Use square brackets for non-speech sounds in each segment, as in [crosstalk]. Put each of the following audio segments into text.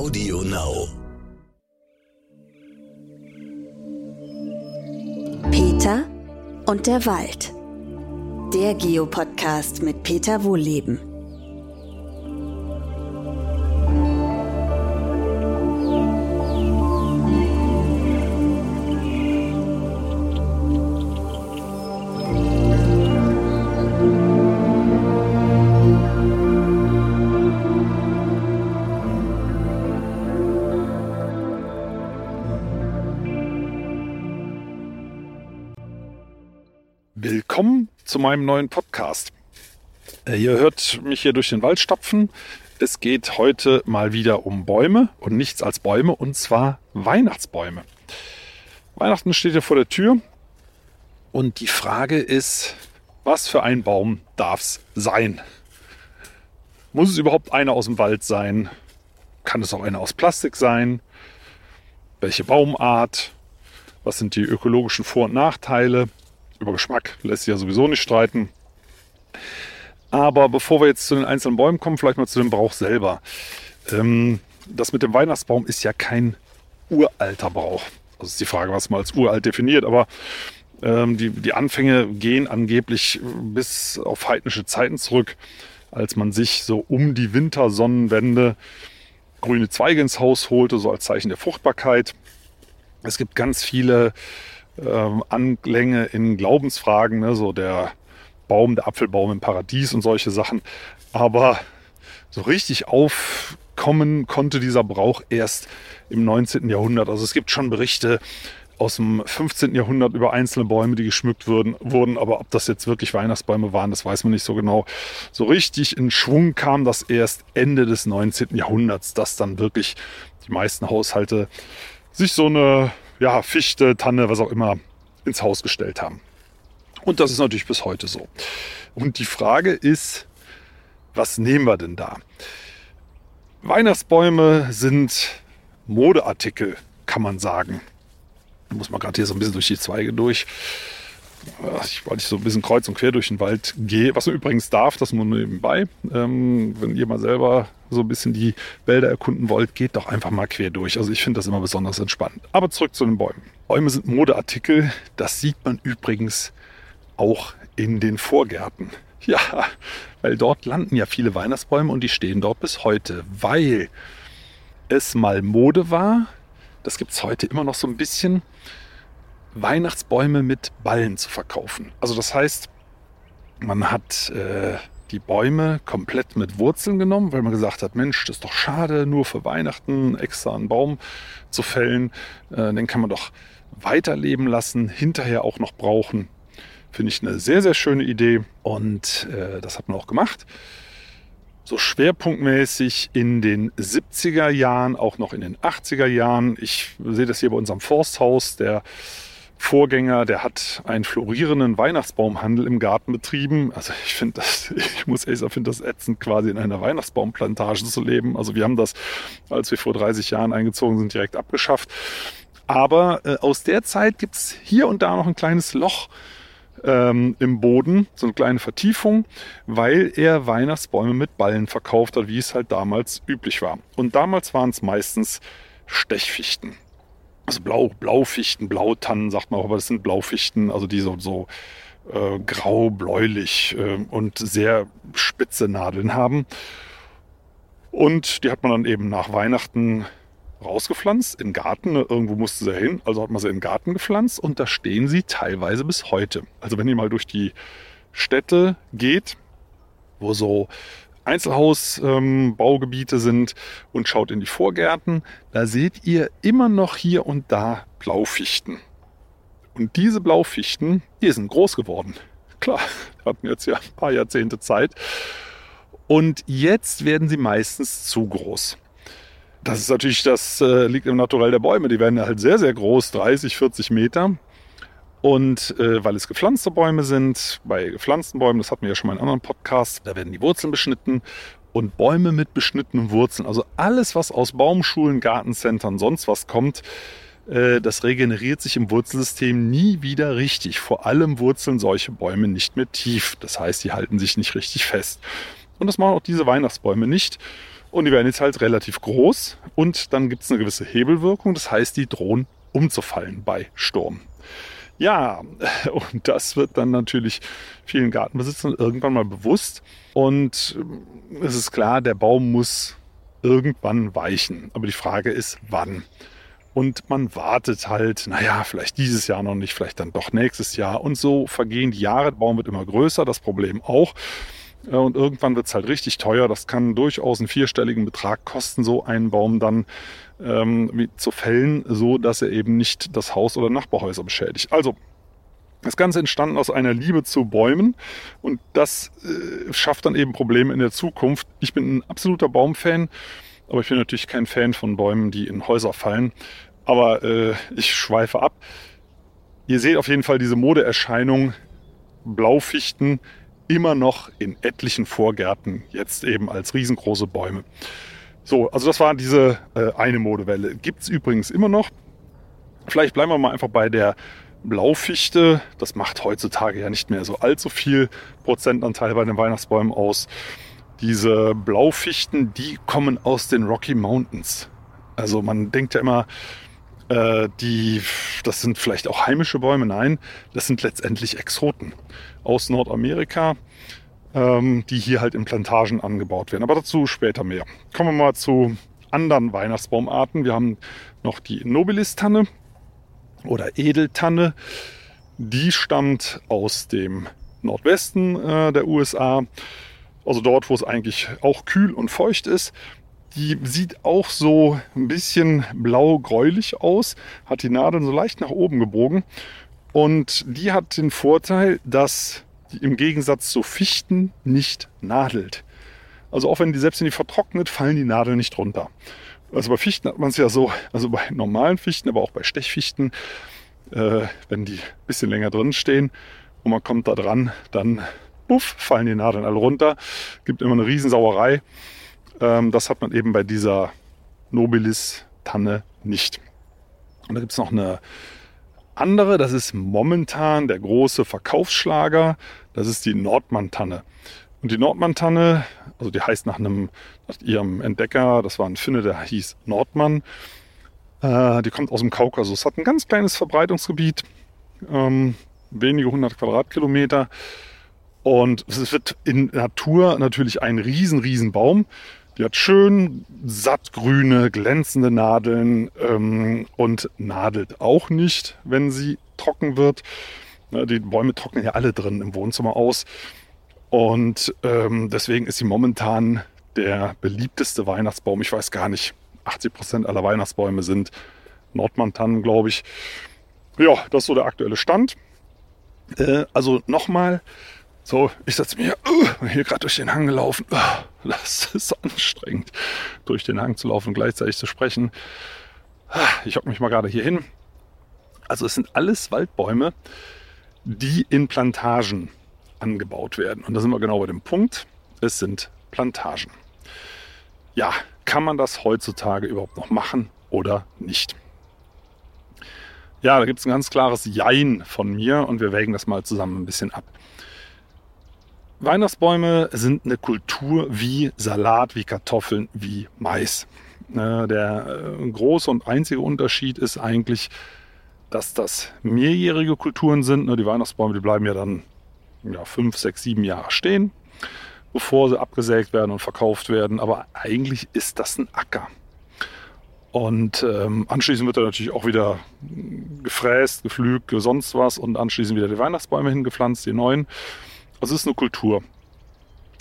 Audio Now. Peter und der Wald. Der Geopodcast mit Peter Wohlleben. Zu meinem neuen Podcast. Äh, Ihr hört mich hier durch den Wald stapfen. Es geht heute mal wieder um Bäume und nichts als Bäume und zwar Weihnachtsbäume. Weihnachten steht ja vor der Tür und die Frage ist, was für ein Baum darf es sein? Muss es überhaupt einer aus dem Wald sein? Kann es auch einer aus Plastik sein? Welche Baumart? Was sind die ökologischen Vor- und Nachteile? Über Geschmack lässt sich ja sowieso nicht streiten. Aber bevor wir jetzt zu den einzelnen Bäumen kommen, vielleicht mal zu dem Brauch selber. Ähm, das mit dem Weihnachtsbaum ist ja kein uralter Brauch. Das ist die Frage, was man als uralt definiert. Aber ähm, die, die Anfänge gehen angeblich bis auf heidnische Zeiten zurück, als man sich so um die Wintersonnenwende grüne Zweige ins Haus holte, so als Zeichen der Fruchtbarkeit. Es gibt ganz viele ähm, Anklänge in Glaubensfragen, ne, so der Baum, der Apfelbaum im Paradies und solche Sachen. Aber so richtig aufkommen konnte dieser Brauch erst im 19. Jahrhundert. Also es gibt schon Berichte aus dem 15. Jahrhundert über einzelne Bäume, die geschmückt wurden, wurden. Aber ob das jetzt wirklich Weihnachtsbäume waren, das weiß man nicht so genau. So richtig in Schwung kam das erst Ende des 19. Jahrhunderts, dass dann wirklich die meisten Haushalte sich so eine ja, Fichte, Tanne, was auch immer ins Haus gestellt haben. Und das ist natürlich bis heute so. Und die Frage ist, was nehmen wir denn da? Weihnachtsbäume sind Modeartikel, kann man sagen. Da muss man gerade hier so ein bisschen durch die Zweige durch. Ich, ich so ein bisschen kreuz und quer durch den Wald gehe, was man übrigens darf, das nur nebenbei. Ähm, wenn ihr mal selber so ein bisschen die Wälder erkunden wollt, geht doch einfach mal quer durch. Also ich finde das immer besonders entspannt. Aber zurück zu den Bäumen. Bäume sind Modeartikel. Das sieht man übrigens auch in den Vorgärten. Ja, weil dort landen ja viele Weihnachtsbäume und die stehen dort bis heute, weil es mal Mode war. Das gibt es heute immer noch so ein bisschen Weihnachtsbäume mit Ballen zu verkaufen. Also das heißt, man hat äh, die Bäume komplett mit Wurzeln genommen, weil man gesagt hat, Mensch, das ist doch schade, nur für Weihnachten extra einen Baum zu fällen. Äh, den kann man doch weiterleben lassen, hinterher auch noch brauchen. Finde ich eine sehr, sehr schöne Idee und äh, das hat man auch gemacht. So schwerpunktmäßig in den 70er Jahren, auch noch in den 80er Jahren. Ich sehe das hier bei unserem Forsthaus, der Vorgänger, der hat einen florierenden Weihnachtsbaumhandel im Garten betrieben. Also ich finde das, [laughs] ich muss ehrlich sagen, finde das ätzend, quasi in einer Weihnachtsbaumplantage zu leben. Also wir haben das, als wir vor 30 Jahren eingezogen sind, direkt abgeschafft. Aber äh, aus der Zeit gibt es hier und da noch ein kleines Loch ähm, im Boden, so eine kleine Vertiefung, weil er Weihnachtsbäume mit Ballen verkauft hat, wie es halt damals üblich war. Und damals waren es meistens Stechfichten also Blau, Blaufichten, Blautannen sagt man auch, aber das sind Blaufichten, also die so, so äh, grau-bläulich äh, und sehr spitze Nadeln haben. Und die hat man dann eben nach Weihnachten rausgepflanzt, in Garten. Irgendwo musste sie hin, also hat man sie in den Garten gepflanzt und da stehen sie teilweise bis heute. Also wenn ihr mal durch die Städte geht, wo so Einzelhausbaugebiete ähm, sind und schaut in die Vorgärten, da seht ihr immer noch hier und da Blaufichten. Und diese Blaufichten, die sind groß geworden. Klar, hatten jetzt ja ein paar Jahrzehnte Zeit. Und jetzt werden sie meistens zu groß. Das ist natürlich, das äh, liegt im Naturell der Bäume. Die werden halt sehr, sehr groß, 30, 40 Meter. Und äh, weil es gepflanzte Bäume sind, bei gepflanzten Bäumen, das hatten wir ja schon mal in anderen Podcasts, da werden die Wurzeln beschnitten und Bäume mit beschnittenen Wurzeln, also alles, was aus Baumschulen, Gartencentern, sonst was kommt, äh, das regeneriert sich im Wurzelsystem nie wieder richtig. Vor allem wurzeln solche Bäume nicht mehr tief. Das heißt, die halten sich nicht richtig fest. Und das machen auch diese Weihnachtsbäume nicht. Und die werden jetzt halt relativ groß und dann gibt es eine gewisse Hebelwirkung. Das heißt, die drohen umzufallen bei Sturm. Ja, und das wird dann natürlich vielen Gartenbesitzern irgendwann mal bewusst. Und es ist klar, der Baum muss irgendwann weichen. Aber die Frage ist, wann? Und man wartet halt, naja, vielleicht dieses Jahr noch nicht, vielleicht dann doch nächstes Jahr. Und so vergehen die Jahre, der Baum wird immer größer, das Problem auch. Und irgendwann wird es halt richtig teuer. Das kann durchaus einen vierstelligen Betrag kosten, so einen Baum dann ähm, zu fällen, so dass er eben nicht das Haus oder Nachbarhäuser beschädigt. Also das Ganze entstanden aus einer Liebe zu Bäumen und das äh, schafft dann eben Probleme in der Zukunft. Ich bin ein absoluter Baumfan, aber ich bin natürlich kein Fan von Bäumen, die in Häuser fallen. Aber äh, ich schweife ab. Ihr seht auf jeden Fall diese Modeerscheinung, Blaufichten, immer noch in etlichen Vorgärten, jetzt eben als riesengroße Bäume. So, also das war diese äh, eine Modewelle. Gibt es übrigens immer noch. Vielleicht bleiben wir mal einfach bei der Blaufichte. Das macht heutzutage ja nicht mehr so allzu viel Prozentanteil bei den Weihnachtsbäumen aus. Diese Blaufichten, die kommen aus den Rocky Mountains. Also man denkt ja immer, äh, die, das sind vielleicht auch heimische Bäume. Nein, das sind letztendlich Exoten aus Nordamerika, ähm, die hier halt in Plantagen angebaut werden. Aber dazu später mehr. Kommen wir mal zu anderen Weihnachtsbaumarten. Wir haben noch die Nobilis-Tanne oder Edeltanne. Die stammt aus dem Nordwesten äh, der USA, also dort, wo es eigentlich auch kühl und feucht ist. Die sieht auch so ein bisschen blau-gräulich aus, hat die Nadeln so leicht nach oben gebogen. Und die hat den Vorteil, dass die im Gegensatz zu Fichten nicht nadelt. Also auch wenn die selbst wenn die vertrocknet, fallen die Nadeln nicht runter. Also bei Fichten hat man es ja so, also bei normalen Fichten, aber auch bei Stechfichten, äh, wenn die ein bisschen länger drin stehen und man kommt da dran, dann puff, fallen die Nadeln alle runter. Gibt immer eine Riesensauerei. Ähm, das hat man eben bei dieser Nobilis-Tanne nicht. Und da gibt es noch eine andere, das ist momentan der große Verkaufsschlager, das ist die Nordmann-Tanne. Und die Nordmann-Tanne, also die heißt nach einem, nach ihrem Entdecker, das war ein Finne, der hieß Nordmann. Äh, die kommt aus dem Kaukasus, hat ein ganz kleines Verbreitungsgebiet, ähm, wenige hundert Quadratkilometer. Und es wird in Natur natürlich ein riesen, riesen Baum. Die hat schön sattgrüne, glänzende Nadeln ähm, und nadelt auch nicht, wenn sie trocken wird. Die Bäume trocknen ja alle drin im Wohnzimmer aus. Und ähm, deswegen ist sie momentan der beliebteste Weihnachtsbaum. Ich weiß gar nicht, 80 Prozent aller Weihnachtsbäume sind Nordmantannen, glaube ich. Ja, das ist so der aktuelle Stand. Äh, also nochmal, so, ich setze mir uh, hier gerade durch den Hang gelaufen. Uh, [laughs] das ist anstrengend, durch den Hang zu laufen und gleichzeitig zu sprechen. Ich hocke mich mal gerade hier hin. Also es sind alles Waldbäume, die in Plantagen angebaut werden. Und da sind wir genau bei dem Punkt. Es sind Plantagen. Ja, kann man das heutzutage überhaupt noch machen oder nicht? Ja, da gibt es ein ganz klares Jein von mir und wir wägen das mal zusammen ein bisschen ab. Weihnachtsbäume sind eine Kultur wie Salat, wie Kartoffeln, wie Mais. Der äh, große und einzige Unterschied ist eigentlich, dass das mehrjährige Kulturen sind. Die Weihnachtsbäume, die bleiben ja dann ja, fünf, sechs, sieben Jahre stehen, bevor sie abgesägt werden und verkauft werden. Aber eigentlich ist das ein Acker. Und ähm, anschließend wird er natürlich auch wieder gefräst, geflügt, sonst was und anschließend wieder die Weihnachtsbäume hingepflanzt, die neuen. Also es ist eine Kultur.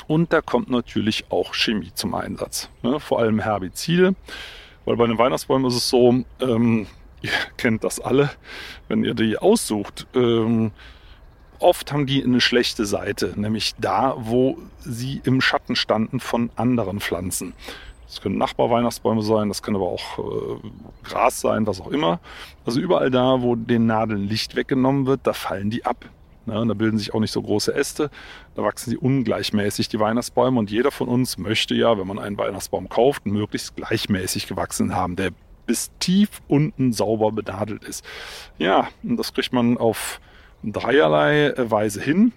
Und da kommt natürlich auch Chemie zum Einsatz. Ne? Vor allem Herbizide. Weil bei den Weihnachtsbäumen ist es so, ähm, [laughs] ihr kennt das alle, wenn ihr die aussucht, ähm, oft haben die eine schlechte Seite, nämlich da, wo sie im Schatten standen von anderen Pflanzen. Das können Nachbarweihnachtsbäume sein, das kann aber auch äh, Gras sein, was auch immer. Also überall da, wo den Nadeln Licht weggenommen wird, da fallen die ab. Ja, da bilden sich auch nicht so große Äste, da wachsen sie ungleichmäßig, die Weihnachtsbäume. Und jeder von uns möchte ja, wenn man einen Weihnachtsbaum kauft, möglichst gleichmäßig gewachsen haben, der bis tief unten sauber benadelt ist. Ja, und das kriegt man auf dreierlei Weise hin.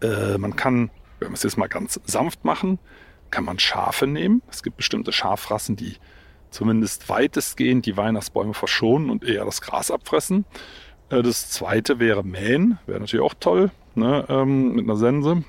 Äh, man kann, wenn wir es jetzt mal ganz sanft machen, kann man Schafe nehmen. Es gibt bestimmte Schafrassen, die zumindest weitestgehend die Weihnachtsbäume verschonen und eher das Gras abfressen. Äh, das zweite wäre Mähen, wäre natürlich auch toll, ne, ähm, mit einer Sense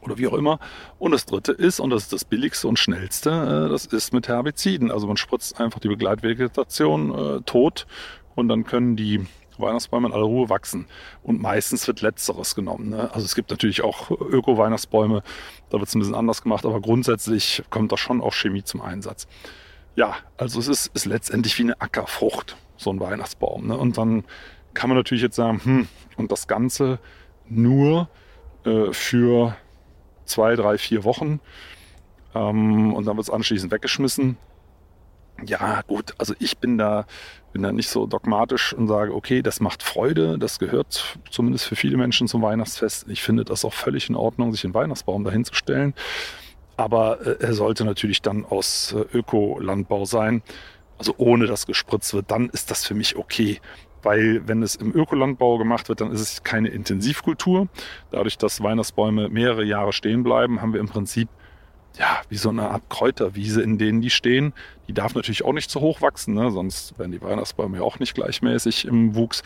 oder wie auch immer. Und das dritte ist, und das ist das billigste und schnellste, äh, das ist mit Herbiziden. Also man spritzt einfach die Begleitvegetation äh, tot und dann können die Weihnachtsbäume in aller Ruhe wachsen. Und meistens wird letzteres genommen. Ne? Also es gibt natürlich auch Öko-Weihnachtsbäume, da wird es ein bisschen anders gemacht, aber grundsätzlich kommt da schon auch Chemie zum Einsatz. Ja, also es ist, ist letztendlich wie eine Ackerfrucht, so ein Weihnachtsbaum. Ne? Und dann kann man natürlich jetzt sagen, hm, und das Ganze nur äh, für zwei, drei, vier Wochen. Ähm, und dann wird es anschließend weggeschmissen. Ja, gut, also ich bin da, bin da nicht so dogmatisch und sage, okay, das macht Freude, das gehört zumindest für viele Menschen zum Weihnachtsfest. Ich finde das auch völlig in Ordnung, sich einen Weihnachtsbaum dahinzustellen. Aber äh, er sollte natürlich dann aus äh, Ökolandbau sein, also ohne dass gespritzt wird, dann ist das für mich okay weil wenn es im Ökolandbau gemacht wird, dann ist es keine Intensivkultur. Dadurch, dass Weihnachtsbäume mehrere Jahre stehen bleiben, haben wir im Prinzip ja, wie so eine Art Kräuterwiese, in denen die stehen. Die darf natürlich auch nicht zu hoch wachsen, ne? sonst werden die Weihnachtsbäume ja auch nicht gleichmäßig im Wuchs.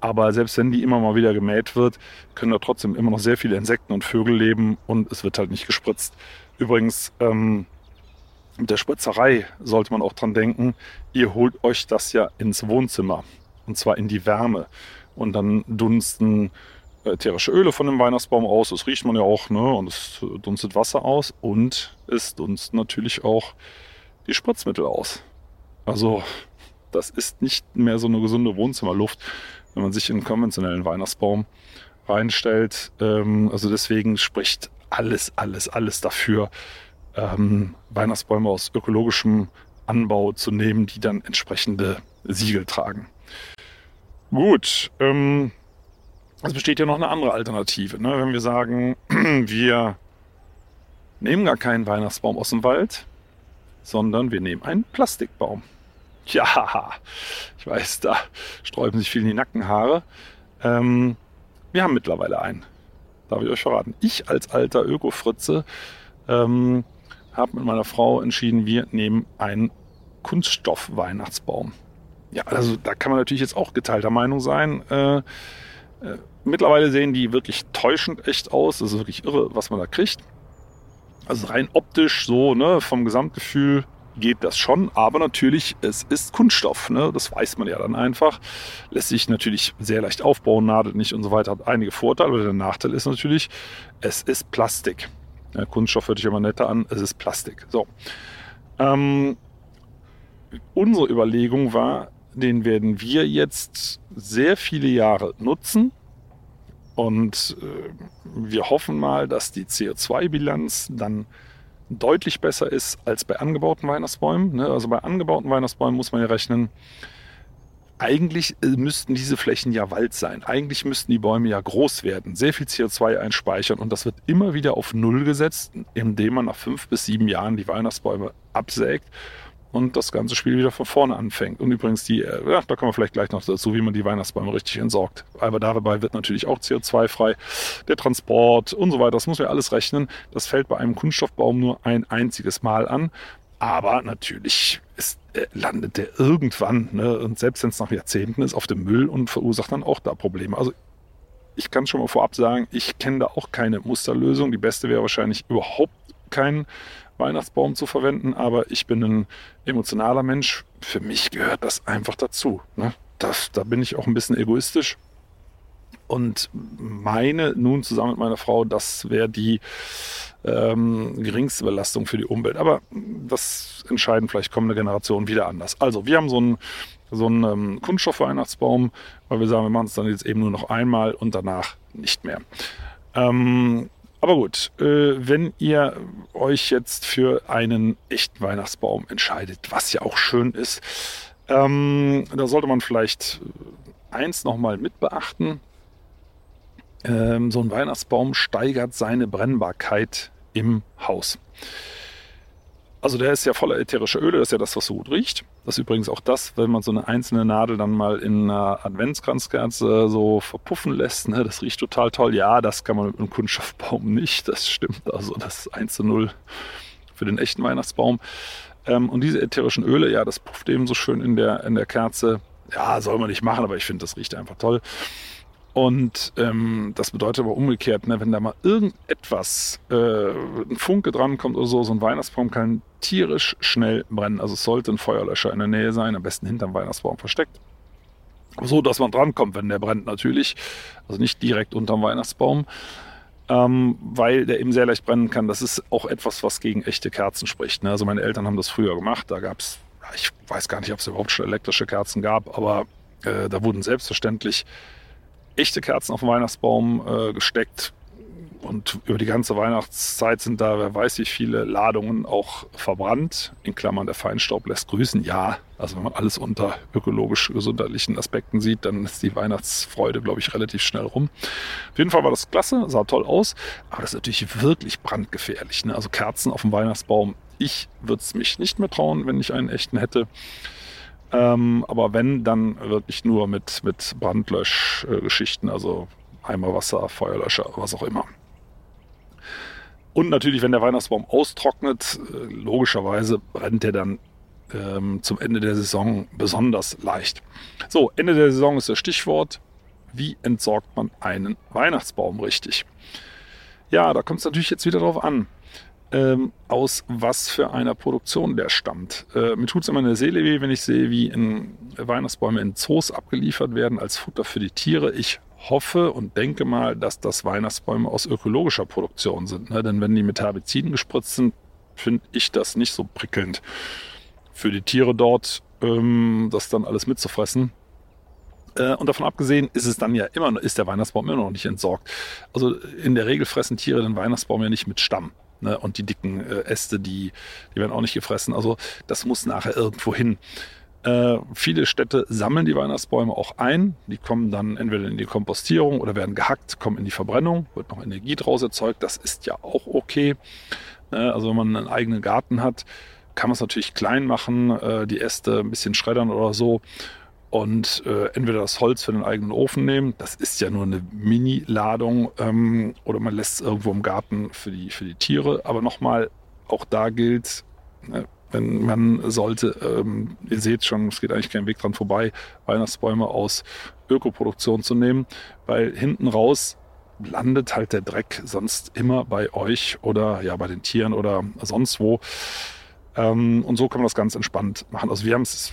Aber selbst wenn die immer mal wieder gemäht wird, können da trotzdem immer noch sehr viele Insekten und Vögel leben und es wird halt nicht gespritzt. Übrigens, ähm, mit der Spritzerei sollte man auch dran denken, ihr holt euch das ja ins Wohnzimmer und zwar in die Wärme. Und dann dunsten ätherische Öle von dem Weihnachtsbaum aus, das riecht man ja auch, ne? und es dunstet Wasser aus und es dunsten natürlich auch die Spritzmittel aus. Also das ist nicht mehr so eine gesunde Wohnzimmerluft, wenn man sich in einen konventionellen Weihnachtsbaum reinstellt. Ähm, also deswegen spricht alles, alles, alles dafür, ähm, Weihnachtsbäume aus ökologischem Anbau zu nehmen, die dann entsprechende Siegel tragen. Gut, ähm, es besteht ja noch eine andere Alternative. Ne? Wenn wir sagen, [clears throat] wir nehmen gar keinen Weihnachtsbaum aus dem Wald, sondern wir nehmen einen Plastikbaum. Ja, ich weiß, da sträuben sich vielen die Nackenhaare. Ähm, wir haben mittlerweile einen. Darf ich euch verraten. Ich als alter Öko-Fritze ähm, habe mit meiner Frau entschieden, wir nehmen einen Kunststoff-Weihnachtsbaum. Ja, also da kann man natürlich jetzt auch geteilter Meinung sein. Äh, äh, mittlerweile sehen die wirklich täuschend echt aus. Das ist wirklich irre, was man da kriegt. Also rein optisch so, ne, vom Gesamtgefühl geht das schon, aber natürlich, es ist Kunststoff, ne? das weiß man ja dann einfach. Lässt sich natürlich sehr leicht aufbauen, nadelt nicht und so weiter, hat einige Vorteile, aber der Nachteil ist natürlich, es ist Plastik. Ja, Kunststoff hört sich immer netter an, es ist Plastik. So. Ähm, unsere Überlegung war, den werden wir jetzt sehr viele Jahre nutzen. Und äh, wir hoffen mal, dass die CO2-Bilanz dann deutlich besser ist als bei angebauten Weihnachtsbäumen. Ne? Also bei angebauten Weihnachtsbäumen muss man ja rechnen, eigentlich äh, müssten diese Flächen ja Wald sein. Eigentlich müssten die Bäume ja groß werden, sehr viel CO2 einspeichern und das wird immer wieder auf Null gesetzt, indem man nach fünf bis sieben Jahren die Weihnachtsbäume absägt und das ganze Spiel wieder von vorne anfängt. Und übrigens die, äh, ja, da kommen wir vielleicht gleich noch dazu, wie man die Weihnachtsbäume richtig entsorgt. Aber dabei wird natürlich auch CO2 frei, der Transport und so weiter. Das muss man alles rechnen. Das fällt bei einem Kunststoffbaum nur ein einziges Mal an. Aber natürlich ist, äh, landet der irgendwann, ne, und selbst wenn es nach Jahrzehnten ist, auf dem Müll und verursacht dann auch da Probleme. Also ich kann schon mal vorab sagen, ich kenne da auch keine Musterlösung. Die beste wäre wahrscheinlich überhaupt kein Weihnachtsbaum zu verwenden, aber ich bin ein emotionaler Mensch. Für mich gehört das einfach dazu. Ne? Das, da bin ich auch ein bisschen egoistisch. Und meine nun zusammen mit meiner Frau, das wäre die ähm, geringste Belastung für die Umwelt. Aber das entscheiden vielleicht kommende Generationen wieder anders. Also wir haben so einen, so einen ähm, Kunststoff-Weihnachtsbaum, weil wir sagen, wir machen es dann jetzt eben nur noch einmal und danach nicht mehr. Ähm, aber gut, äh, wenn ihr euch jetzt für einen echten Weihnachtsbaum entscheidet, was ja auch schön ist, ähm, da sollte man vielleicht eins nochmal mit beachten. Ähm, so ein Weihnachtsbaum steigert seine Brennbarkeit im Haus. Also der ist ja voller ätherische Öle, das ist ja das, was so gut riecht. Das ist übrigens auch das, wenn man so eine einzelne Nadel dann mal in einer Adventskranzkerze so verpuffen lässt. Ne? Das riecht total toll. Ja, das kann man mit einem Kunststoffbaum nicht. Das stimmt. Also das ist 1 zu 0 für den echten Weihnachtsbaum. Ähm, und diese ätherischen Öle, ja, das pufft eben so schön in der, in der Kerze. Ja, soll man nicht machen, aber ich finde, das riecht einfach toll. Und ähm, das bedeutet aber umgekehrt, ne, wenn da mal irgendetwas, äh, ein Funke drankommt oder so, so ein Weihnachtsbaum kann tierisch schnell brennen. Also es sollte ein Feuerlöscher in der Nähe sein, am besten hinterm Weihnachtsbaum versteckt. So, dass man drankommt, wenn der brennt natürlich. Also nicht direkt unterm Weihnachtsbaum, ähm, weil der eben sehr leicht brennen kann. Das ist auch etwas, was gegen echte Kerzen spricht. Ne? Also meine Eltern haben das früher gemacht. Da gab es, ich weiß gar nicht, ob es überhaupt schon elektrische Kerzen gab, aber äh, da wurden selbstverständlich echte Kerzen auf den Weihnachtsbaum äh, gesteckt. Und über die ganze Weihnachtszeit sind da, wer weiß wie viele Ladungen auch verbrannt. In Klammern, der Feinstaub lässt grüßen. Ja, also wenn man alles unter ökologisch-gesundheitlichen Aspekten sieht, dann ist die Weihnachtsfreude, glaube ich, relativ schnell rum. Auf jeden Fall war das klasse, sah toll aus. Aber das ist natürlich wirklich brandgefährlich. Ne? Also Kerzen auf dem Weihnachtsbaum. Ich würde es mich nicht mehr trauen, wenn ich einen echten hätte. Ähm, aber wenn, dann wirklich nur mit, mit Brandlöschgeschichten, also Eimer Wasser, Feuerlöscher, was auch immer. Und natürlich, wenn der Weihnachtsbaum austrocknet, äh, logischerweise brennt der dann ähm, zum Ende der Saison besonders leicht. So, Ende der Saison ist das Stichwort. Wie entsorgt man einen Weihnachtsbaum richtig? Ja, da kommt es natürlich jetzt wieder darauf an ähm, aus was für einer Produktion der stammt. Äh, mir tut es immer eine Seele weh, wenn ich sehe, wie in Weihnachtsbäume in Zoos abgeliefert werden als Futter für die Tiere. Ich hoffe und denke mal, dass das Weihnachtsbäume aus ökologischer Produktion sind. Ne? Denn wenn die mit Herbiziden gespritzt sind, finde ich das nicht so prickelnd für die Tiere dort, ähm, das dann alles mitzufressen. Äh, und davon abgesehen ist es dann ja immer ist der Weihnachtsbaum immer noch nicht entsorgt. Also in der Regel fressen Tiere den Weihnachtsbaum ja nicht mit Stamm. Ne? Und die dicken äh, Äste, die, die werden auch nicht gefressen. Also das muss nachher irgendwo hin. Äh, viele Städte sammeln die Weihnachtsbäume auch ein. Die kommen dann entweder in die Kompostierung oder werden gehackt, kommen in die Verbrennung, wird noch Energie draus erzeugt. Das ist ja auch okay. Äh, also wenn man einen eigenen Garten hat, kann man es natürlich klein machen, äh, die Äste ein bisschen schreddern oder so und äh, entweder das Holz für den eigenen Ofen nehmen, das ist ja nur eine Mini-Ladung, ähm, oder man lässt es irgendwo im Garten für die, für die Tiere. Aber nochmal, auch da gilt, äh, wenn man sollte, ähm, ihr seht schon, es geht eigentlich kein Weg dran vorbei, Weihnachtsbäume aus Ökoproduktion zu nehmen, weil hinten raus landet halt der Dreck sonst immer bei euch oder ja bei den Tieren oder sonst wo. Ähm, und so kann man das ganz entspannt machen. Also wir, haben's,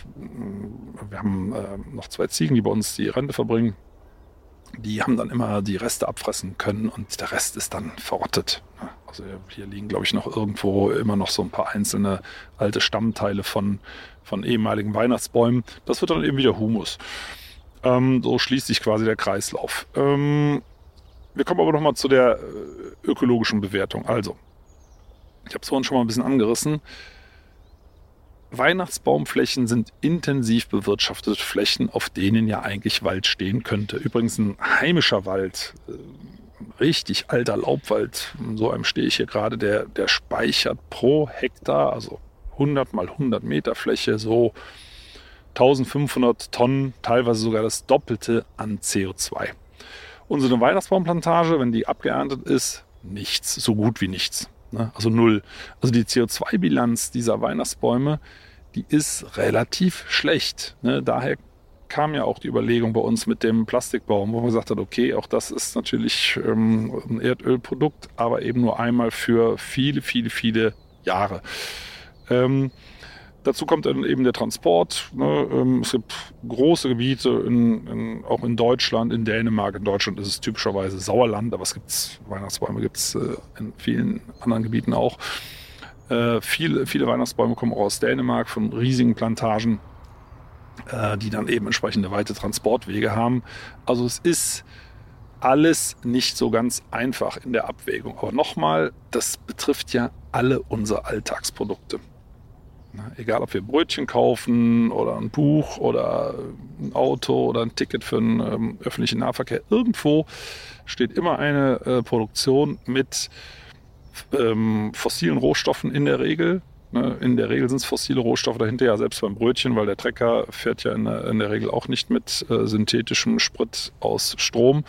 wir haben äh, noch zwei Ziegen, die bei uns die Rente verbringen. Die haben dann immer die Reste abfressen können und der Rest ist dann verrottet. Also hier liegen, glaube ich, noch irgendwo immer noch so ein paar einzelne alte Stammteile von, von ehemaligen Weihnachtsbäumen. Das wird dann eben wieder Humus. Ähm, so schließt sich quasi der Kreislauf. Ähm, wir kommen aber nochmal zu der äh, ökologischen Bewertung. Also, ich habe es vorhin schon mal ein bisschen angerissen. Weihnachtsbaumflächen sind intensiv bewirtschaftete Flächen, auf denen ja eigentlich Wald stehen könnte. Übrigens ein heimischer Wald, äh, richtig alter Laubwald, so einem stehe ich hier gerade, der, der speichert pro Hektar, also 100 mal 100 Meter Fläche, so 1500 Tonnen, teilweise sogar das Doppelte an CO2. Unsere Weihnachtsbaumplantage, wenn die abgeerntet ist, nichts, so gut wie nichts. Ne? Also null. Also die CO2-Bilanz dieser Weihnachtsbäume, die ist relativ schlecht. Ne? Daher kam ja auch die Überlegung bei uns mit dem Plastikbaum, wo man gesagt hat, okay, auch das ist natürlich ähm, ein Erdölprodukt, aber eben nur einmal für viele, viele, viele Jahre. Ähm, Dazu kommt dann eben der Transport. Ne? Ähm, es gibt große Gebiete, in, in, auch in Deutschland, in Dänemark. In Deutschland ist es typischerweise Sauerland, aber es gibt Weihnachtsbäume gibt es äh, in vielen anderen Gebieten auch. Äh, viele, viele Weihnachtsbäume kommen auch aus Dänemark von riesigen Plantagen, äh, die dann eben entsprechende weite Transportwege haben. Also es ist alles nicht so ganz einfach in der Abwägung. Aber nochmal, das betrifft ja alle unsere Alltagsprodukte. Egal, ob wir Brötchen kaufen oder ein Buch oder ein Auto oder ein Ticket für einen ähm, öffentlichen Nahverkehr, irgendwo steht immer eine äh, Produktion mit ähm, fossilen Rohstoffen in der Regel Ne? In der Regel sind es fossile Rohstoffe dahinter, ja selbst beim Brötchen, weil der Trecker fährt ja in der, in der Regel auch nicht mit äh, synthetischem Sprit aus Strom.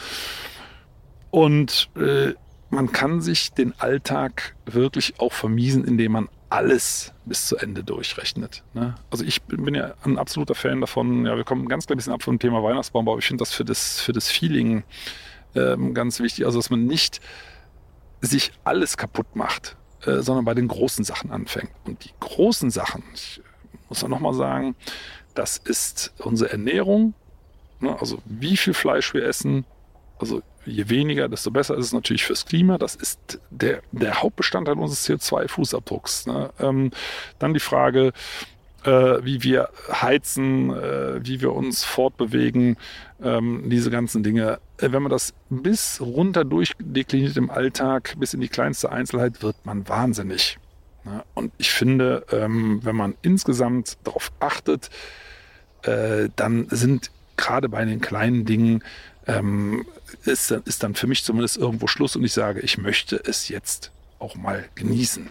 Und äh, man kann sich den Alltag wirklich auch vermiesen, indem man alles bis zu Ende durchrechnet. Ne? Also ich bin ja ein absoluter Fan davon, ja, wir kommen ganz klein bisschen ab vom Thema Weihnachtsbaum, aber ich finde das für das, für das Feeling ähm, ganz wichtig, also dass man nicht sich alles kaputt macht, äh, sondern bei den großen Sachen anfängt. Und die großen Sachen, ich muss ja nochmal sagen, das ist unsere Ernährung, ne? also wie viel Fleisch wir essen, also je weniger, desto besser ist es natürlich fürs Klima. Das ist der, der Hauptbestandteil unseres CO2-Fußabdrucks. Ne? Ähm, dann die Frage, äh, wie wir heizen, äh, wie wir uns fortbewegen, ähm, diese ganzen Dinge. Äh, wenn man das bis runter durchdekliniert im Alltag, bis in die kleinste Einzelheit, wird man wahnsinnig. Ne? Und ich finde, ähm, wenn man insgesamt darauf achtet, äh, dann sind gerade bei den kleinen Dingen ähm, ist, ist dann für mich zumindest irgendwo Schluss und ich sage, ich möchte es jetzt auch mal genießen.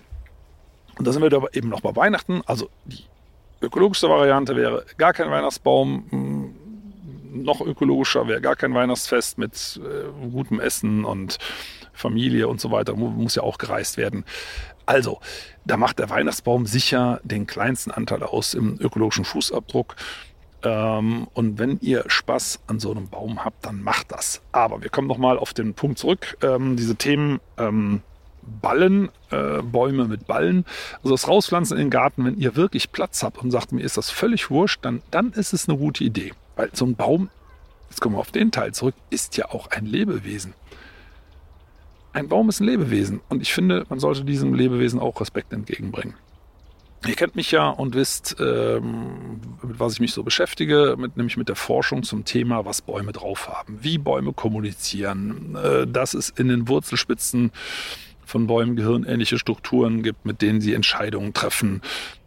Und da sind wir eben noch bei Weihnachten. Also die ökologischste Variante wäre gar kein Weihnachtsbaum. Hm, noch ökologischer wäre gar kein Weihnachtsfest mit äh, gutem Essen und Familie und so weiter. Muss ja auch gereist werden. Also, da macht der Weihnachtsbaum sicher den kleinsten Anteil aus im ökologischen Fußabdruck. Ähm, und wenn ihr Spaß an so einem Baum habt, dann macht das. Aber wir kommen nochmal auf den Punkt zurück. Ähm, diese Themen ähm, Ballen, äh, Bäume mit Ballen. Also das Rauspflanzen in den Garten, wenn ihr wirklich Platz habt und sagt, mir ist das völlig wurscht, dann, dann ist es eine gute Idee. Weil so ein Baum, jetzt kommen wir auf den Teil zurück, ist ja auch ein Lebewesen. Ein Baum ist ein Lebewesen und ich finde, man sollte diesem Lebewesen auch Respekt entgegenbringen. Ihr kennt mich ja und wisst, ähm, mit was ich mich so beschäftige, mit, nämlich mit der Forschung zum Thema, was Bäume drauf haben, wie Bäume kommunizieren, äh, dass es in den Wurzelspitzen von Bäumen gehirnähnliche Strukturen gibt, mit denen sie Entscheidungen treffen,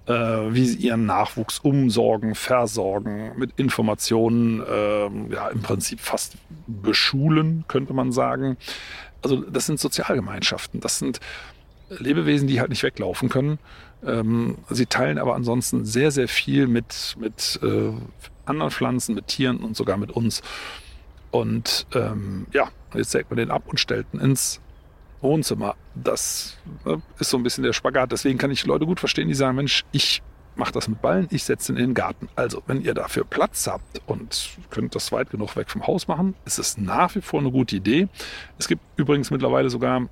äh, wie sie ihren Nachwuchs umsorgen, versorgen, mit Informationen, äh, ja, im Prinzip fast beschulen, könnte man sagen. Also das sind Sozialgemeinschaften, das sind Lebewesen, die halt nicht weglaufen können. Ähm, sie teilen aber ansonsten sehr, sehr viel mit, mit äh, anderen Pflanzen, mit Tieren und sogar mit uns. Und ähm, ja, jetzt sägt man den ab und stellt ihn ins Wohnzimmer. Das äh, ist so ein bisschen der Spagat. Deswegen kann ich Leute gut verstehen, die sagen, Mensch, ich mache das mit Ballen, ich setze ihn in den Garten. Also, wenn ihr dafür Platz habt und könnt das weit genug weg vom Haus machen, ist es nach wie vor eine gute Idee. Es gibt übrigens mittlerweile sogar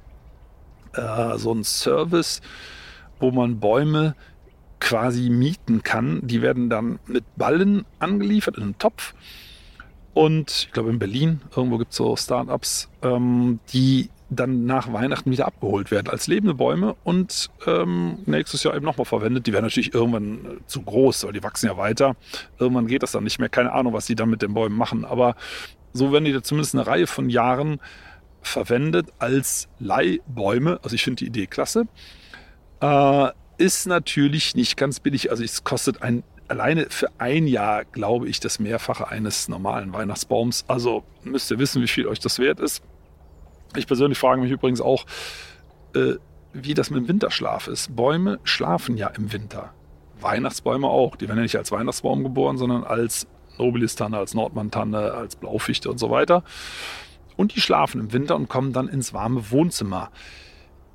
äh, so einen Service, wo man Bäume quasi mieten kann. Die werden dann mit Ballen angeliefert in einem Topf. Und ich glaube in Berlin, irgendwo gibt es so Startups, ähm, die dann nach Weihnachten wieder abgeholt werden als lebende Bäume und ähm, nächstes Jahr eben nochmal verwendet. Die werden natürlich irgendwann äh, zu groß, weil die wachsen ja weiter. Irgendwann geht das dann nicht mehr. Keine Ahnung, was die dann mit den Bäumen machen. Aber so werden die da zumindest eine Reihe von Jahren verwendet als Leihbäume. Also ich finde die Idee klasse. Äh, ist natürlich nicht ganz billig. Also es kostet ein, alleine für ein Jahr, glaube ich, das Mehrfache eines normalen Weihnachtsbaums. Also müsst ihr wissen, wie viel euch das wert ist. Ich persönlich frage mich übrigens auch, äh, wie das mit dem Winterschlaf ist. Bäume schlafen ja im Winter. Weihnachtsbäume auch. Die werden ja nicht als Weihnachtsbaum geboren, sondern als Nobilistanne, als Nordmantanne, als Blaufichte und so weiter. Und die schlafen im Winter und kommen dann ins warme Wohnzimmer.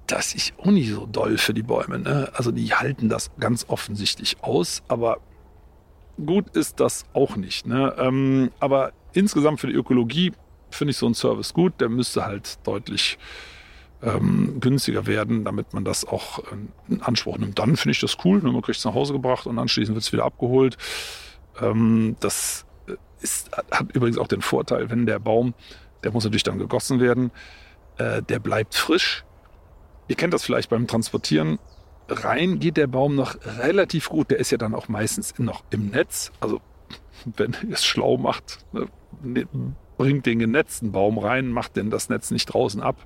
Das ist auch nicht so doll für die Bäume. Ne? Also die halten das ganz offensichtlich aus, aber gut ist das auch nicht. Ne? Ähm, aber insgesamt für die Ökologie finde ich so einen Service gut. Der müsste halt deutlich ähm, günstiger werden, damit man das auch in Anspruch nimmt. Dann finde ich das cool. Ne? Man kriegt es nach Hause gebracht und anschließend wird es wieder abgeholt. Ähm, das ist, hat übrigens auch den Vorteil, wenn der Baum der muss natürlich dann gegossen werden. Äh, der bleibt frisch. Ihr kennt das vielleicht beim Transportieren. Rein geht der Baum noch relativ gut. Der ist ja dann auch meistens noch im Netz. Also [laughs] wenn ihr es schlau macht, ne, ne, bringt den genetzten Baum rein, macht denn das Netz nicht draußen ab.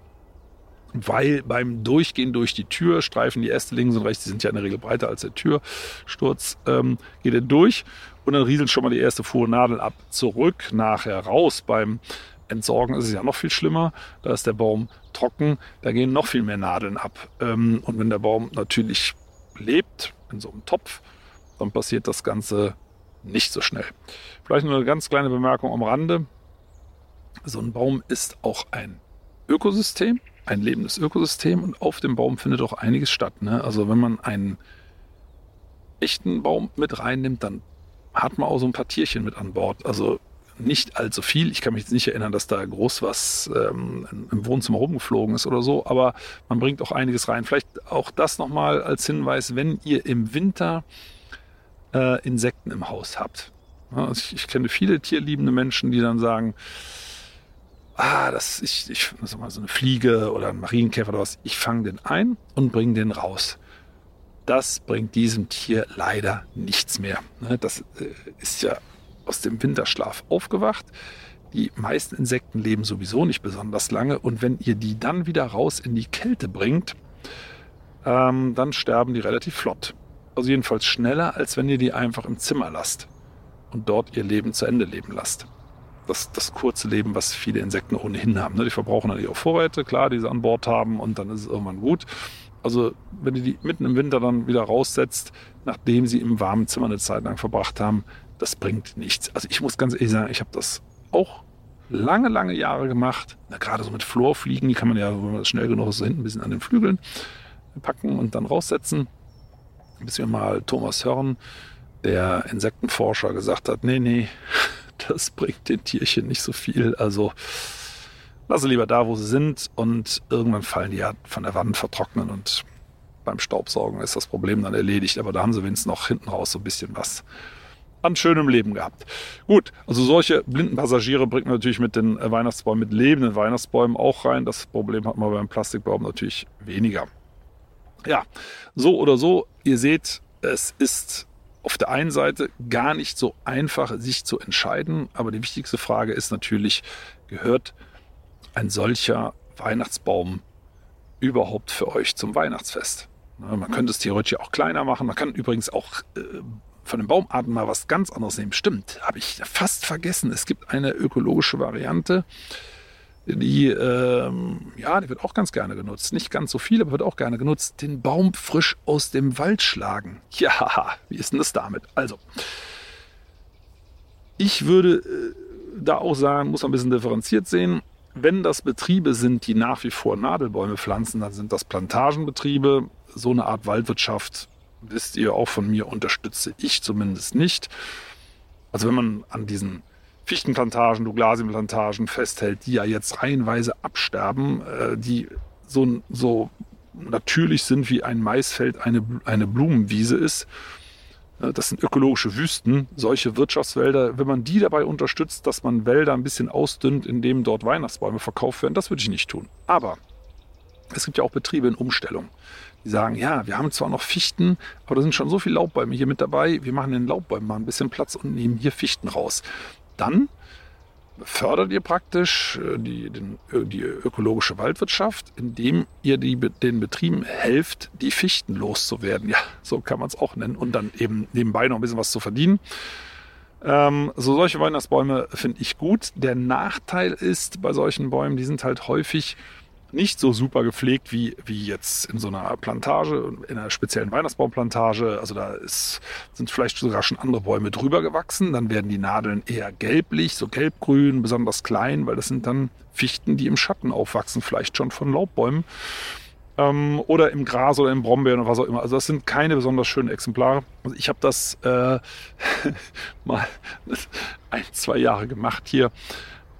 Weil beim Durchgehen durch die Tür streifen die Äste links und rechts, die sind ja in der Regel breiter als der Türsturz, ähm, geht er durch und dann rieselt schon mal die erste Fuhre Nadel ab. Zurück nachher raus beim Entsorgen ist es ja noch viel schlimmer. Da ist der Baum trocken, da gehen noch viel mehr Nadeln ab. Ähm, und wenn der Baum natürlich lebt, in so einem Topf, dann passiert das Ganze nicht so schnell. Vielleicht nur eine ganz kleine Bemerkung am Rande. So ein Baum ist auch ein Ökosystem, ein lebendes Ökosystem und auf dem Baum findet auch einiges statt. Ne? Also wenn man einen echten Baum mit reinnimmt, dann hat man auch so ein paar Tierchen mit an Bord. Also nicht allzu viel. Ich kann mich jetzt nicht erinnern, dass da groß was ähm, im Wohnzimmer rumgeflogen ist oder so, aber man bringt auch einiges rein. Vielleicht auch das nochmal als Hinweis, wenn ihr im Winter äh, Insekten im Haus habt. Also ich, ich, kenne viele tierliebende Menschen, die dann sagen, ah, das ich, ich sag mal so eine Fliege oder ein Marienkäfer oder was, ich fange den ein und bringe den raus. Das bringt diesem Tier leider nichts mehr. Ne, das äh, ist ja aus dem Winterschlaf aufgewacht. Die meisten Insekten leben sowieso nicht besonders lange und wenn ihr die dann wieder raus in die Kälte bringt, ähm, dann sterben die relativ flott. Also jedenfalls schneller, als wenn ihr die einfach im Zimmer lasst und dort ihr Leben zu Ende leben lasst. Das, das kurze Leben, was viele Insekten ohnehin haben. Ne? Die verbrauchen dann ihre Vorräte, klar, die sie an Bord haben und dann ist es irgendwann gut. Also wenn ihr die mitten im Winter dann wieder raussetzt, nachdem sie im warmen Zimmer eine Zeit lang verbracht haben, das bringt nichts. Also ich muss ganz ehrlich sagen, ich habe das auch lange, lange Jahre gemacht. Na, gerade so mit Florfliegen, die kann man ja, wenn man das schnell genug ist, so hinten ein bisschen an den Flügeln packen und dann raussetzen. Bis wir mal Thomas Hörn, der Insektenforscher, gesagt hat, nee, nee, [laughs] das bringt den Tierchen nicht so viel. Also lasse lieber da, wo sie sind und irgendwann fallen die ja von der Wand vertrocknen und beim Staubsaugen ist das Problem dann erledigt. Aber da haben sie wenigstens noch hinten raus so ein bisschen was an schönem Leben gehabt. Gut, also solche blinden Passagiere bringt man natürlich mit den Weihnachtsbäumen, mit lebenden Weihnachtsbäumen auch rein. Das Problem hat man beim Plastikbaum natürlich weniger. Ja, so oder so, ihr seht, es ist auf der einen Seite gar nicht so einfach, sich zu entscheiden. Aber die wichtigste Frage ist natürlich, gehört ein solcher Weihnachtsbaum überhaupt für euch zum Weihnachtsfest? Man könnte es theoretisch auch kleiner machen. Man kann übrigens auch äh, von den Baumarten mal was ganz anderes nehmen. Stimmt, habe ich fast vergessen. Es gibt eine ökologische Variante, die, ähm, ja, die wird auch ganz gerne genutzt. Nicht ganz so viel, aber wird auch gerne genutzt. Den Baum frisch aus dem Wald schlagen. Ja, [laughs] wie ist denn das damit? Also, ich würde äh, da auch sagen, muss man ein bisschen differenziert sehen. Wenn das Betriebe sind, die nach wie vor Nadelbäume pflanzen, dann sind das Plantagenbetriebe. So eine Art Waldwirtschaft wisst ihr auch von mir, unterstütze ich zumindest nicht. Also wenn man an diesen Fichtenplantagen, Douglasienplantagen festhält, die ja jetzt reihenweise absterben, äh, die so, so natürlich sind, wie ein Maisfeld eine, eine Blumenwiese ist. Äh, das sind ökologische Wüsten, solche Wirtschaftswälder. Wenn man die dabei unterstützt, dass man Wälder ein bisschen ausdünnt, indem dort Weihnachtsbäume verkauft werden, das würde ich nicht tun. Aber es gibt ja auch Betriebe in Umstellung die sagen, ja, wir haben zwar noch Fichten, aber da sind schon so viele Laubbäume hier mit dabei, wir machen den Laubbäumen mal ein bisschen Platz und nehmen hier Fichten raus. Dann fördert ihr praktisch äh, die, den, die ökologische Waldwirtschaft, indem ihr die, den Betrieben helft, die Fichten loszuwerden. Ja, so kann man es auch nennen. Und dann eben nebenbei noch ein bisschen was zu verdienen. Ähm, so solche Weihnachtsbäume finde ich gut. Der Nachteil ist bei solchen Bäumen, die sind halt häufig nicht so super gepflegt wie, wie jetzt in so einer Plantage, in einer speziellen Weihnachtsbaumplantage. Also da ist, sind vielleicht sogar schon andere Bäume drüber gewachsen. Dann werden die Nadeln eher gelblich, so gelbgrün, besonders klein, weil das sind dann Fichten, die im Schatten aufwachsen, vielleicht schon von Laubbäumen. Ähm, oder im Gras oder im Brombeeren oder was auch immer. Also das sind keine besonders schönen Exemplare. Also ich habe das äh, [laughs] mal [laughs] ein, zwei Jahre gemacht hier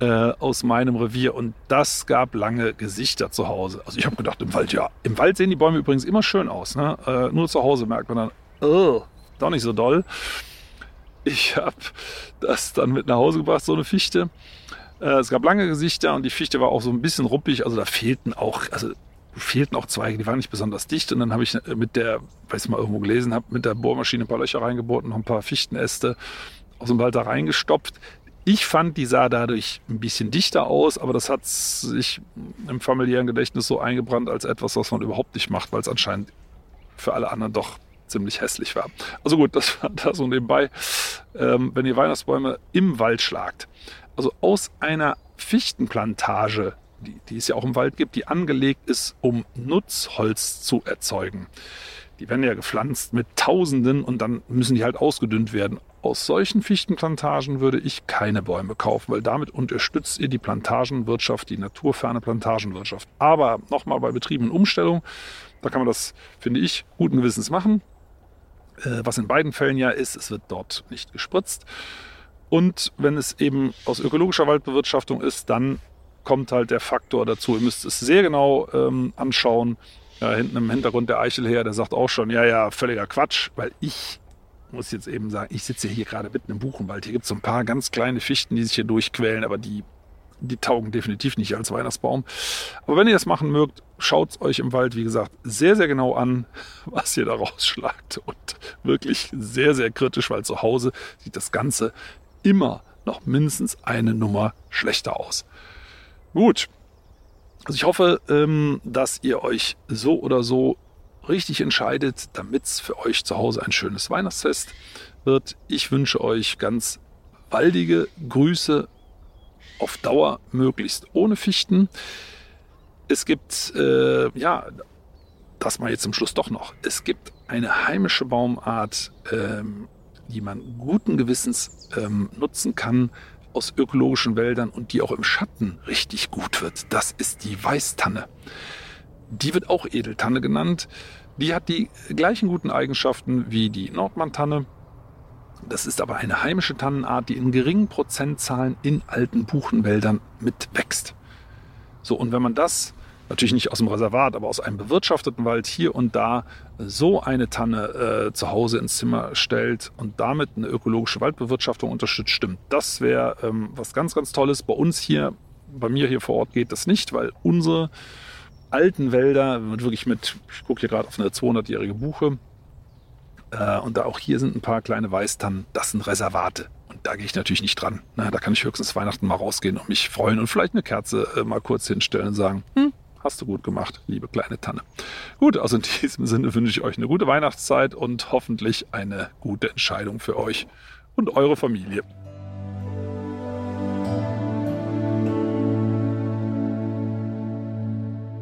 äh, aus meinem Revier und das gab lange Gesichter zu Hause. Also ich habe gedacht, im Wald, ja, im Wald sehen die Bäume übrigens immer schön aus. Ne? Äh, nur zu Hause merkt man dann, oh, doch nicht so doll. Ich habe das dann mit nach Hause gebracht, so eine Fichte. Äh, es gab lange Gesichter und die Fichte war auch so ein bisschen ruppig. Also da fehlten auch, also fehlten auch Zweige, die waren nicht besonders dicht. Und dann habe ich mit der, weil ich mal irgendwo gelesen habe, mit der Bohrmaschine ein paar Löcher reingebohrt und noch ein paar Fichtenäste aus dem Wald da reingestopft. Ich fand, die sah dadurch ein bisschen dichter aus, aber das hat sich im familiären Gedächtnis so eingebrannt als etwas, was man überhaupt nicht macht, weil es anscheinend für alle anderen doch ziemlich hässlich war. Also gut, [laughs] das war da so nebenbei. Ähm, wenn ihr Weihnachtsbäume im Wald schlagt, also aus einer Fichtenplantage, die, die es ja auch im Wald gibt, die angelegt ist, um Nutzholz zu erzeugen. die werden ja gepflanzt mit Tausenden und dann müssen die halt ausgedünnt werden. Aus solchen Fichtenplantagen würde ich keine Bäume kaufen, weil damit unterstützt ihr die Plantagenwirtschaft, die naturferne Plantagenwirtschaft. Aber nochmal bei Betrieben in Umstellung, da kann man das, finde ich, guten Gewissens machen. Äh, was in beiden Fällen ja ist, es wird dort nicht gespritzt. Und wenn es eben aus ökologischer Waldbewirtschaftung ist, dann kommt halt der Faktor dazu. Ihr müsst es sehr genau ähm, anschauen. Ja, hinten im Hintergrund der Eichel her, der sagt auch schon, ja, ja, völliger Quatsch, weil ich muss jetzt eben sagen, ich sitze hier gerade mitten im Buchenwald. Hier gibt es so ein paar ganz kleine Fichten, die sich hier durchquälen, aber die, die taugen definitiv nicht als Weihnachtsbaum. Aber wenn ihr das machen mögt, schaut es euch im Wald, wie gesagt, sehr, sehr genau an, was ihr da rausschlagt. Und wirklich sehr, sehr kritisch, weil zu Hause sieht das Ganze immer noch mindestens eine Nummer schlechter aus. Gut. Also ich hoffe, ähm, dass ihr euch so oder so richtig entscheidet, damit es für euch zu Hause ein schönes Weihnachtsfest wird. Ich wünsche euch ganz waldige Grüße auf Dauer, möglichst ohne Fichten. Es gibt, äh, ja, das mal jetzt zum Schluss doch noch. Es gibt eine heimische Baumart, ähm, die man guten Gewissens ähm, nutzen kann aus ökologischen Wäldern und die auch im Schatten richtig gut wird. Das ist die Weißtanne. Die wird auch Edeltanne genannt. Die hat die gleichen guten Eigenschaften wie die Nordmann-Tanne. Das ist aber eine heimische Tannenart, die in geringen Prozentzahlen in alten Buchenwäldern mitwächst. So, und wenn man das natürlich nicht aus dem Reservat, aber aus einem bewirtschafteten Wald hier und da so eine Tanne äh, zu Hause ins Zimmer stellt und damit eine ökologische Waldbewirtschaftung unterstützt, stimmt. Das wäre ähm, was ganz, ganz Tolles. Bei uns hier, bei mir hier vor Ort geht das nicht, weil unsere alten Wälder, wirklich mit, ich gucke hier gerade auf eine 200-jährige Buche, äh, und da auch hier sind ein paar kleine Weißtannen, das sind Reservate. Und da gehe ich natürlich nicht dran. Na, da kann ich höchstens Weihnachten mal rausgehen und mich freuen und vielleicht eine Kerze äh, mal kurz hinstellen und sagen, hm, hast du gut gemacht, liebe kleine Tanne. Gut, also in [laughs] diesem Sinne wünsche ich euch eine gute Weihnachtszeit und hoffentlich eine gute Entscheidung für euch und eure Familie.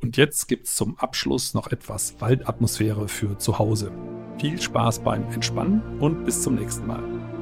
Und jetzt gibt es zum Abschluss noch etwas Waldatmosphäre für zu Hause. Viel Spaß beim Entspannen und bis zum nächsten Mal.